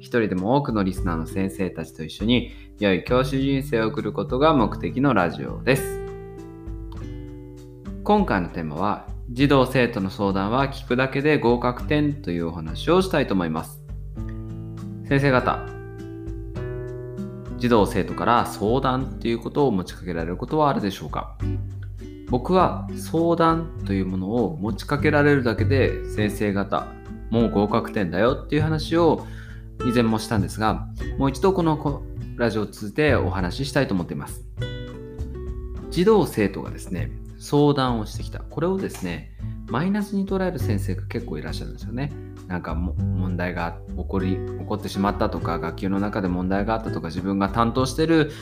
一人でも多くのリスナーの先生たちと一緒に良い教師人生を送ることが目的のラジオです。今回のテーマは児童生徒の相談は聞くだけで合格点というお話をしたいと思います。先生方、児童生徒から相談ということを持ちかけられることはあるでしょうか？僕は相談というものを持ちかけられるだけで先生方もう合格点だよっていう話を以前もしたんですがもう一度このラジオを通じてお話ししたいと思っています。児童生徒がですね相談をしてきた。これをですねマイナスに捉える先生が結構いらっしゃるんですよね。なんか問題が起こり起こってしまったとか学級の中で問題があったとか自分が担当してる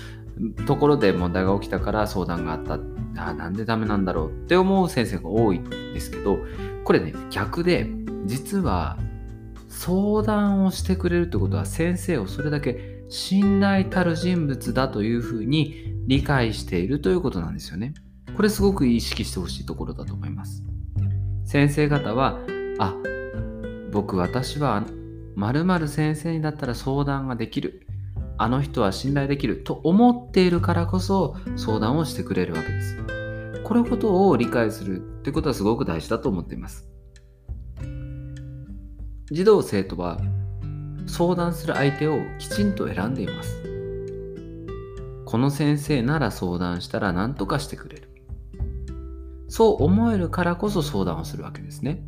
ところで問題が起きたから相談があった。あなんでダメなんだろうって思う先生が多いんですけどこれね逆で実は相談をしてくれるってことは先生をそれだけ信頼たる人物だというふうに理解しているということなんですよね。これすごく意識してほしいところだと思います。先生方はあ僕私は〇〇先生にだったら相談ができるあの人は信頼できると思っているからこそ相談をしてくれるわけです。このことを理解するってことはすごく大事だと思っています。児童生徒は相談する相手をきちんと選んでいます。この先生なら相談したら何とかしてくれる。そう思えるからこそ相談をするわけですね。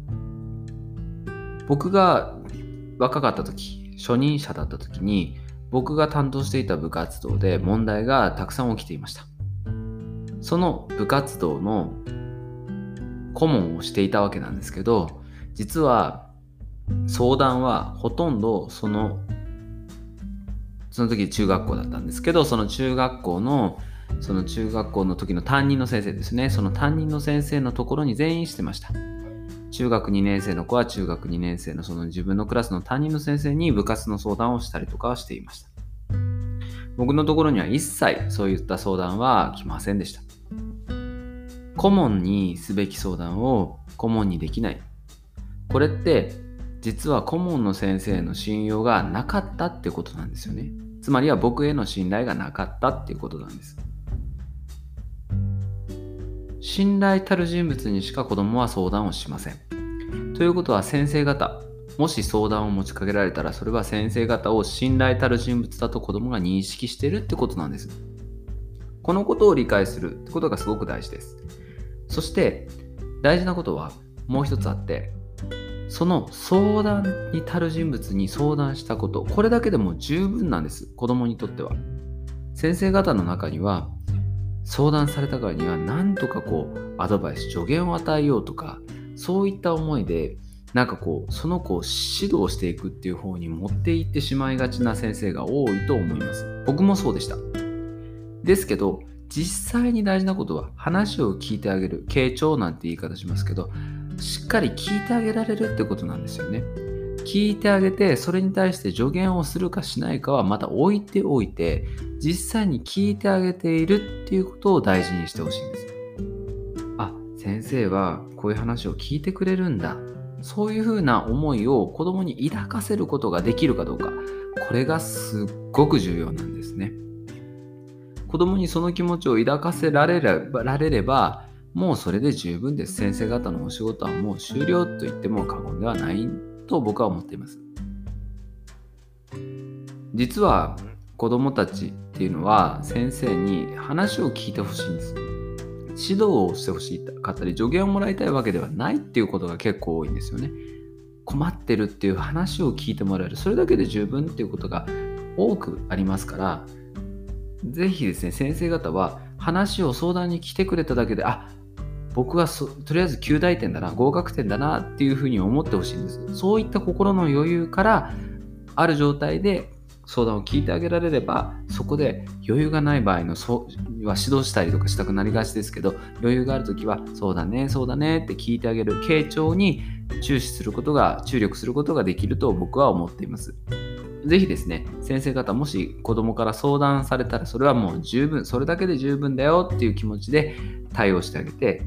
僕が若かった時、初任者だった時に僕が担当していた部活動で問題がたくさん起きていました。その部活動の顧問をしていたわけなんですけど、実は相談はほとんどそのその時中学校だったんですけどその中学校のその中学校の時の担任の先生ですね。その担任の先生のところに全員してました。中学2年生の子は中学2年生のその自分のクラスの担任の先生に部活の相談をしたりとかはしていました。僕のところには一切そういった相談は来ませんでした。顧問にすべき相談を顧問にできない。これって実は顧問の先生の信用がなかったってことなんですよね。つまりは僕への信頼がなかったっていうことなんです。信頼たる人物にしか子供は相談をしません。ということは先生方、もし相談を持ちかけられたらそれは先生方を信頼たる人物だと子供が認識してるってことなんです。このことを理解するってことがすごく大事です。そして大事なことはもう一つあってその相談に足る人物に相談したこと、これだけでも十分なんです。子供にとっては。先生方の中には、相談されたからには何とかこう、アドバイス、助言を与えようとか、そういった思いで、なんかこう、その子を指導していくっていう方に持っていってしまいがちな先生が多いと思います。僕もそうでした。ですけど、実際に大事なことは話を聞いてあげる。傾聴なんて言い方しますけど、しっかり聞いてあげられるってことなんですよね。聞いてあげて、それに対して助言をするかしないかはまた置いておいて、実際に聞いてあげているっていうことを大事にしてほしいんです。あ、先生はこういう話を聞いてくれるんだ。そういうふうな思いを子供に抱かせることができるかどうか。これがすっごく重要なんですね。子供にその気持ちを抱かせられれば、られればもうそれで十分です。先生方のお仕事はもう終了と言っても過言ではないと僕は思っています。実は子供たちっていうのは先生に話を聞いてほしいんです。指導をしてほしいかったり助言をもらいたいわけではないっていうことが結構多いんですよね。困ってるっていう話を聞いてもらえる。それだけで十分っていうことが多くありますから、ぜひですね、先生方は話を相談に来てくれただけで、あ僕はとりあえず9大点だな、合格点だなっていうふうに思ってほしいんです。そういった心の余裕からある状態で相談を聞いてあげられればそこで余裕がない場合のそは指導したりとかしたくなりがちですけど余裕がある時はそうだねそうだねって聞いてあげる傾聴に注視することが注力することができると僕は思っていますぜひですね先生方もし子供から相談されたらそれはもう十分それだけで十分だよっていう気持ちで対応してあげて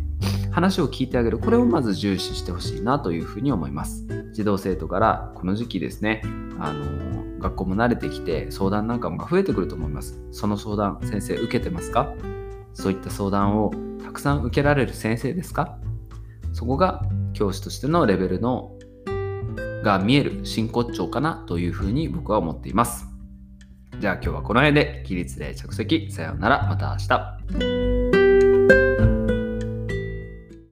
話を聞いてあげる。これをまず重視してほしいなというふうに思います。児童生徒からこの時期ですねあの学校も慣れてきて相談なんかも増えてくると思います。その相談、先生受けてますか？そういった相談をたくさん受けられる先生ですか？そこが教師としてのレベルのが見える真骨頂かなというふうに僕は思っています。じゃあ今日はこの辺で起立で着席。さようなら。また明日。